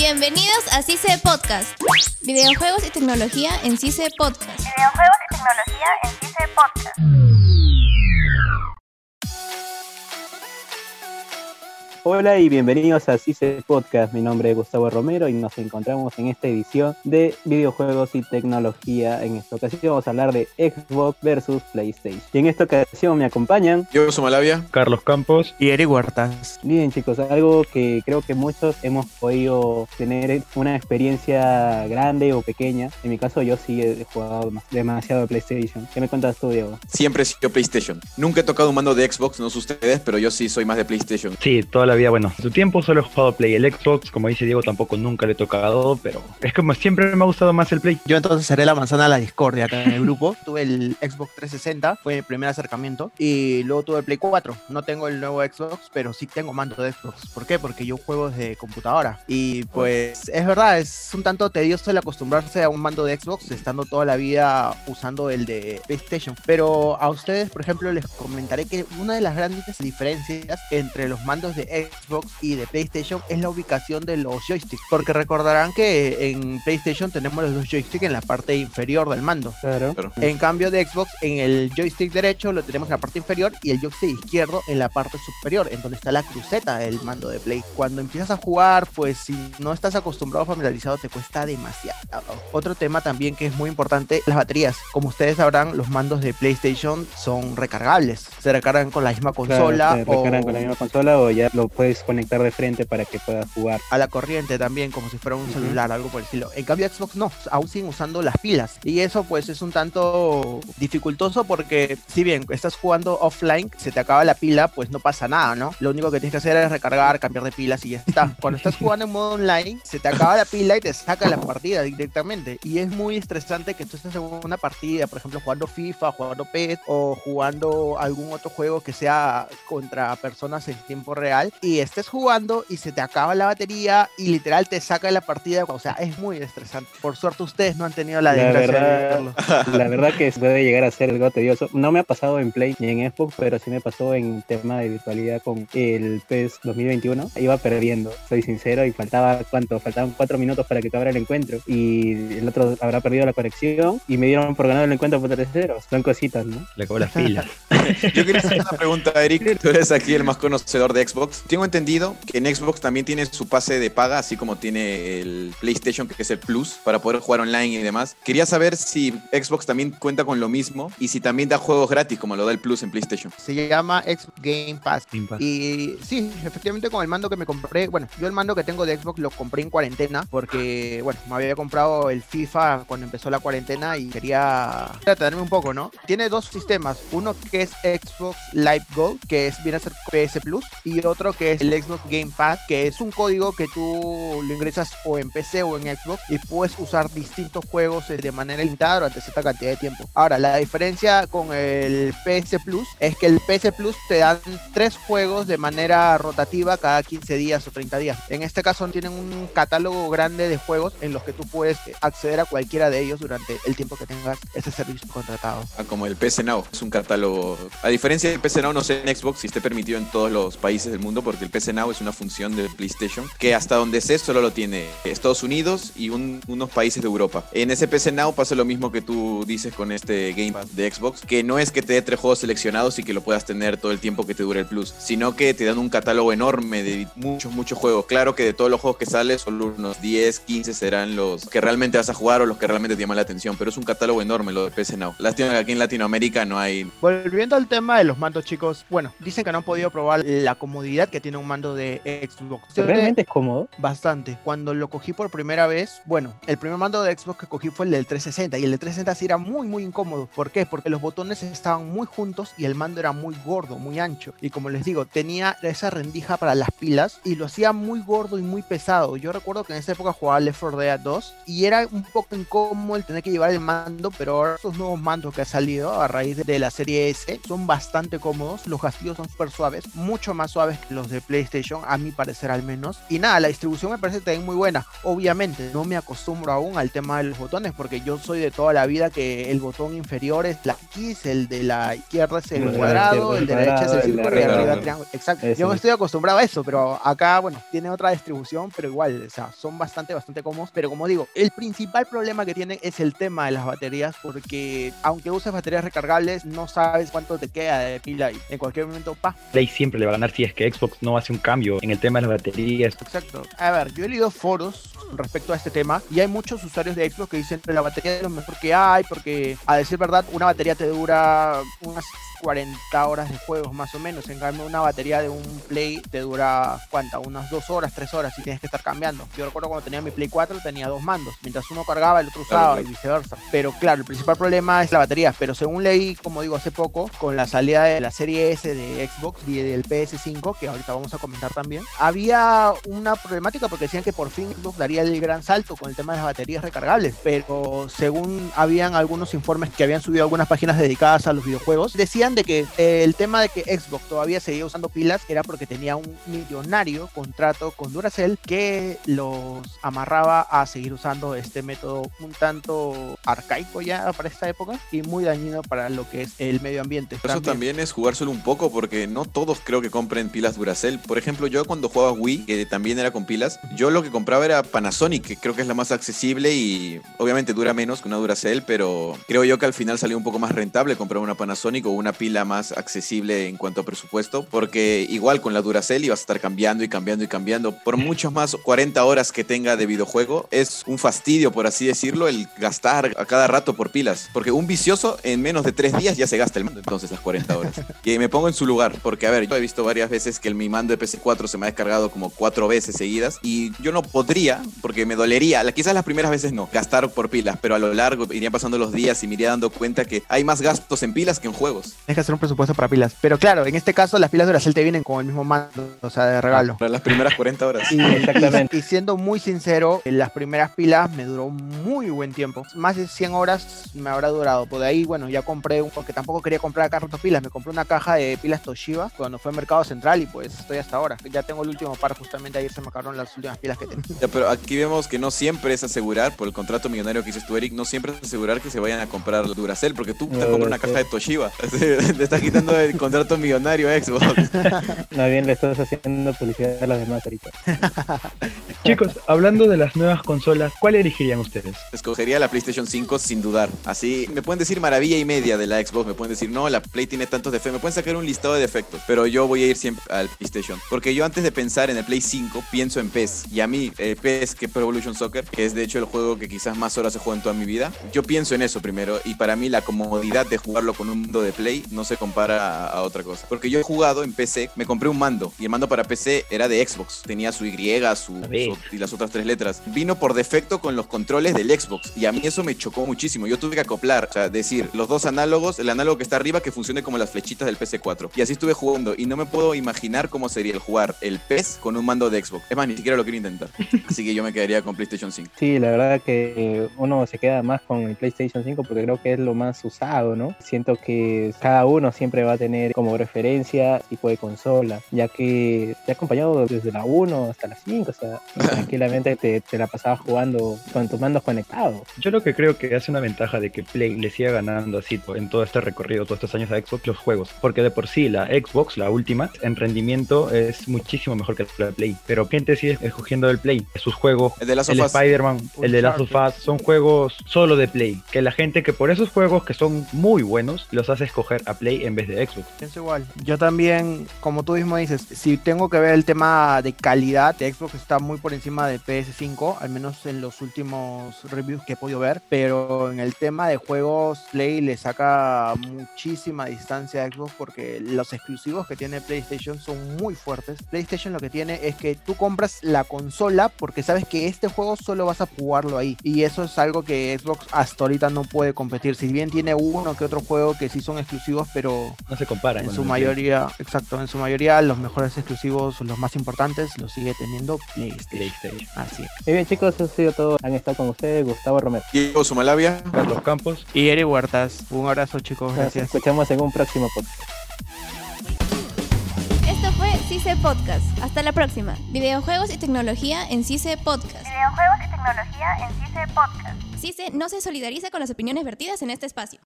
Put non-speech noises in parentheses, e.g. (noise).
Bienvenidos a CICE Podcast. Videojuegos y tecnología en CICE Podcast. Videojuegos y tecnología en CICE Podcast. Hola y bienvenidos a CICE Podcast. Mi nombre es Gustavo Romero y nos encontramos en esta edición de videojuegos y tecnología. En esta ocasión vamos a hablar de Xbox versus PlayStation. Y en esta ocasión me acompañan. Yo soy Malavia. Carlos Campos y Eric Huertas. Bien chicos, algo que creo que muchos hemos podido tener una experiencia grande o pequeña. En mi caso yo sí he jugado demasiado de PlayStation. ¿Qué me cuentas tú, Diego? Siempre he sido PlayStation. Nunca he tocado un mando de Xbox, no sé ustedes, pero yo sí soy más de PlayStation. Sí, toda la vida, bueno, en su tiempo solo he jugado Play. El Xbox, como dice Diego, tampoco nunca le he tocado, pero es como siempre me ha gustado más el Play. Yo entonces seré la manzana de la discordia acá en el grupo. (laughs) tuve el Xbox 360, fue mi primer acercamiento, y luego tuve el Play 4. No tengo el nuevo Xbox, pero sí tengo mando de Xbox. ¿Por qué? Porque yo juego desde computadora. Y pues es verdad, es un tanto tedioso el acostumbrarse a un mando de Xbox, estando toda la vida usando el de PlayStation. Pero a ustedes, por ejemplo, les comentaré que una de las grandes diferencias entre los mandos de Xbox y de PlayStation es la ubicación de los joysticks. Porque recordarán que en PlayStation tenemos los dos joysticks en la parte inferior del mando. Claro. En cambio de Xbox, en el joystick derecho lo tenemos en la parte inferior y el joystick izquierdo en la parte superior, en donde está la cruceta del mando de Play. Cuando empiezas a jugar, pues si no estás acostumbrado o familiarizado, te cuesta demasiado. Otro tema también que es muy importante, las baterías. Como ustedes sabrán, los mandos de PlayStation son recargables. Se recargan con la misma consola. Claro, se recargan con la misma consola o ya lo puedes conectar de frente para que puedas jugar. A la corriente también, como si fuera un celular, algo por el estilo. En cambio, Xbox no, aún siguen usando las pilas. Y eso pues es un tanto dificultoso porque si bien estás jugando offline, se te acaba la pila, pues no pasa nada, ¿no? Lo único que tienes que hacer es recargar, cambiar de pilas y ya está. (laughs) Cuando estás jugando en modo online, se te acaba la pila y te saca la partida directamente. Y es muy estresante que tú estés en una partida, por ejemplo, jugando FIFA, jugando PES o jugando algún otro juego que sea contra personas en tiempo real y estés jugando y se te acaba la batería y literal te saca la partida. O sea, es muy estresante. Por suerte ustedes no han tenido la La desgracia de verlo. (laughs) la verdad que puede llegar a ser algo tedioso. No me ha pasado en Play ni en Xbox, pero sí me pasó en tema de virtualidad con el PES 2021. Iba perdiendo, soy sincero, y faltaba, ¿cuánto? Faltaban cuatro minutos para que acabara el encuentro. Y el otro habrá perdido la conexión y me dieron por ganado el encuentro por 3-0. Son cositas, ¿no? Le acabó las pilas. (laughs) Yo quería hacer una pregunta, Eric. Tú eres aquí el más conocedor de Xbox. Tengo entendido que en Xbox también tiene su pase de paga, así como tiene el PlayStation, que es el Plus, para poder jugar online y demás. Quería saber si Xbox también cuenta con lo mismo y si también da juegos gratis, como lo da el Plus en PlayStation. Se llama Xbox Game Pass. Game Pass. Y sí, efectivamente con el mando que me compré, bueno, yo el mando que tengo de Xbox lo compré en cuarentena porque, bueno, me había comprado el FIFA cuando empezó la cuarentena y quería tratarme un poco, ¿no? Tiene dos sistemas, uno que es Xbox Live Gold, que es, viene a ser PS Plus, y otro que es el Xbox Game Pass, que es un código que tú lo ingresas o en PC o en Xbox y puedes usar distintos juegos eh, de manera limitada durante cierta cantidad de tiempo. Ahora, la diferencia con el PS Plus es que el PS Plus te dan tres juegos de manera rotativa cada 15 días o 30 días. En este caso tienen un catálogo grande de juegos en los que tú puedes eh, acceder a cualquiera de ellos durante el tiempo que tengas ese servicio contratado. Ah, como el PC Now, es un catálogo. A diferencia del PC Now, no sé en Xbox si esté permitido en todos los países del mundo, porque el PC Now es una función del PlayStation que hasta donde sé solo lo tiene Estados Unidos y un- unos países de Europa. En ese PC Now pasa lo mismo que tú dices con este Game Pass de Xbox, que no es que te dé tres juegos seleccionados y que lo puedas tener todo el tiempo que te dure el Plus, sino que te dan un catálogo enorme de muchos, muchos juegos. Claro que de todos los juegos que salen, solo unos 10, 15 serán los que realmente vas a jugar o los que realmente te llaman la atención, pero es un catálogo enorme lo de PC Now. Lástima que aquí en Latinoamérica no hay Volviendo al tema de los mandos, chicos, bueno, dicen que no han podido probar la comodidad que tiene un mando de Xbox. Realmente es cómodo. Bastante. Cuando lo cogí por primera vez, bueno, el primer mando de Xbox que cogí fue el del 360 y el del 360 sí era muy muy incómodo. ¿Por qué? Porque los botones estaban muy juntos y el mando era muy gordo, muy ancho. Y como les digo, tenía esa rendija para las pilas y lo hacía muy gordo y muy pesado. Yo recuerdo que en esa época jugaba Left 4 Dead 2 y era un poco incómodo el tener que llevar el mando, pero ahora estos nuevos mandos que han salido a raíz de la serie S son bastante cómodos. Los gatillos son súper suaves, mucho más suaves que los los de PlayStation, a mi parecer al menos. Y nada, la distribución me parece también muy buena. Obviamente, no me acostumbro aún al tema de los botones, porque yo soy de toda la vida que el botón inferior es la X, el de la izquierda es el El de cuadrado, izquierda, el de la derecha es el el círculo y arriba el triángulo. Exacto. Eso. Yo no estoy acostumbrado a eso, pero acá, bueno, tiene otra distribución, pero igual, o sea, son bastante, bastante cómodos. Pero como digo, el principal problema que tiene es el tema de las baterías, porque aunque uses baterías recargables, no sabes cuánto te queda de pila y en cualquier momento, pa, Play siempre le va a ganar si es que No hace un cambio en el tema de las baterías. Exacto. A ver, yo he leído foros respecto a este tema y hay muchos usuarios de Xbox que dicen que la batería es lo mejor que hay porque a decir verdad una batería te dura unas 40 horas de juegos más o menos. En cambio una batería de un Play te dura ¿cuánta? Unas 2 horas, 3 horas y tienes que estar cambiando. Yo recuerdo cuando tenía mi Play 4 tenía dos mandos. Mientras uno cargaba el otro usaba y viceversa. Pero claro, el principal problema es la batería. Pero según leí, como digo hace poco, con la salida de la serie S de Xbox y del PS5, que ahorita vamos a comentar también, había una problemática porque decían que por fin Xbox daría el gran salto con el tema de las baterías recargables. Pero según habían algunos informes que habían subido algunas páginas dedicadas a los videojuegos, decían de que eh, el tema de que Xbox todavía seguía usando pilas era porque tenía un millonario contrato con Duracell que los amarraba a seguir usando este método un tanto arcaico ya para esta época y muy dañino para lo que es el medio ambiente. Eso también es jugárselo un poco porque no todos creo que compren pilas Duracell. Por ejemplo, yo cuando jugaba Wii, que también era con pilas, yo lo que compraba era Panasonic, que creo que es la más accesible y obviamente dura menos que una Duracell, pero creo yo que al final salió un poco más rentable comprar una Panasonic o una pila más accesible en cuanto a presupuesto, porque igual con la Duracell ibas a estar cambiando y cambiando y cambiando. Por muchas más 40 horas que tenga de videojuego, es un fastidio, por así decirlo, el gastar a cada rato por pilas, porque un vicioso en menos de 3 días ya se gasta el mando, entonces las 40 horas. Y me pongo en su lugar, porque a ver, yo he visto varias veces que el, mi mando de PC4 se me ha descargado como cuatro veces seguidas y yo no podría, porque me dolería, quizás las primeras veces no, gastar por pilas, pero a lo largo irían pasando los días y me iría dando cuenta que hay más gastos en pilas que en juegos. Tienes que hacer un presupuesto para pilas. Pero claro, en este caso las pilas Duracell te vienen con el mismo mando, o sea, de regalo. Para las primeras 40 horas. Y, Exactamente. y siendo muy sincero, en las primeras pilas me duró muy buen tiempo. Más de 100 horas me habrá durado. Por de ahí, bueno, ya compré un, porque tampoco quería comprar acá pilas. Me compré una caja de pilas Toshiba cuando fue a Mercado Central y pues estoy hasta ahora. Ya tengo el último par, justamente ayer se me acabaron las últimas pilas que tenía. Ya, pero aquí vemos que no siempre es asegurar, por el contrato millonario que dices tú, Eric, no siempre es asegurar que se vayan a comprar Duracell, porque tú te No, compras una caja de Toshiba. (laughs) te estás quitando el contrato millonario a Xbox. (laughs) Más bien le estás haciendo publicidad a los demás ahorita. (laughs) Chicos, hablando de las nuevas consolas, ¿cuál elegirían ustedes? Escogería la PlayStation 5 sin dudar. Así me pueden decir maravilla y media de la Xbox, me pueden decir, no, la Play tiene tantos defectos, me pueden sacar un listado de defectos, pero yo voy a ir siempre al PlayStation. Porque yo antes de pensar en el Play 5, pienso en PES. Y a mí, eh, PES, que es Pro Evolution Soccer, que es de hecho el juego que quizás más horas he jugado en toda mi vida, yo pienso en eso primero. Y para mí la comodidad de jugarlo con un mundo de Play no se compara a, a otra cosa. Porque yo he jugado en PC, me compré un mando, y el mando para PC era de Xbox. Tenía su Y, su, su y las otras tres letras. Vino por defecto con los controles del Xbox y a mí eso me chocó muchísimo. Yo tuve que acoplar, o sea, decir, los dos análogos, el análogo que está arriba que funcione como las flechitas del PC4. Y así estuve jugando y no me puedo imaginar cómo sería el jugar el PES con un mando de Xbox. Es más, ni siquiera lo quiero intentar. (laughs) Así que yo me quedaría con PlayStation 5. Sí, la verdad que eh, uno se queda más con el PlayStation 5 porque creo que es lo más usado, ¿no? Siento que cada uno siempre va a tener como referencia tipo de consola, ya que te ha acompañado desde la 1 hasta la 5, o sea, (laughs) tranquilamente te, te la pasabas jugando con tus mandos conectados. Yo lo que creo que hace una ventaja de que Play le siga ganando así en todo este recorrido, todos estos años a Xbox, los juegos. Porque de por sí la Xbox, la última, en rendimiento es muchísimo mejor que la Play. Pero gente sigue escogiendo el Play. Sus juegos, El de Last of el. Spider-Man, el de Last of. Us, son juegos solo de Play. Que la gente que por esos juegos que son muy buenos, los hace escoger a Play en vez de Xbox. Pienso igual. Yo también, como tú mismo dices, si tengo que ver el tema de calidad, de Xbox está muy por encima de PS5, al menos en los últimos reviews que he podido ver, pero en el tema de juegos, Play le saca muchísima distancia a Xbox porque los exclusivos que tiene PlayStation son muy fuertes. PlayStation lo que tiene es que tú compras la consola porque sabes que este juego solo vas a jugarlo ahí y eso es algo que Xbox hasta ahorita no puede competir. Si bien tiene uno que otro juego que sí son exclusivos, pero No se compara. en su mayoría, exacto, en su mayoría los mejores exclusivos, los más importantes, los sigue teniendo PlayStation. PlayStation. Así es. Muy bien chicos, eso ha sido todo. Han estado con ustedes Gustavo Romero. Diego Sumalavia. Carlos Campos. Y Eri Huertas, un abrazo chicos, Nos gracias. escuchamos en un próximo podcast. CICE Podcast. Hasta la próxima. Videojuegos y tecnología en CICE Podcast. Videojuegos y tecnología en CICE Podcast. CICE no se solidariza con las opiniones vertidas en este espacio.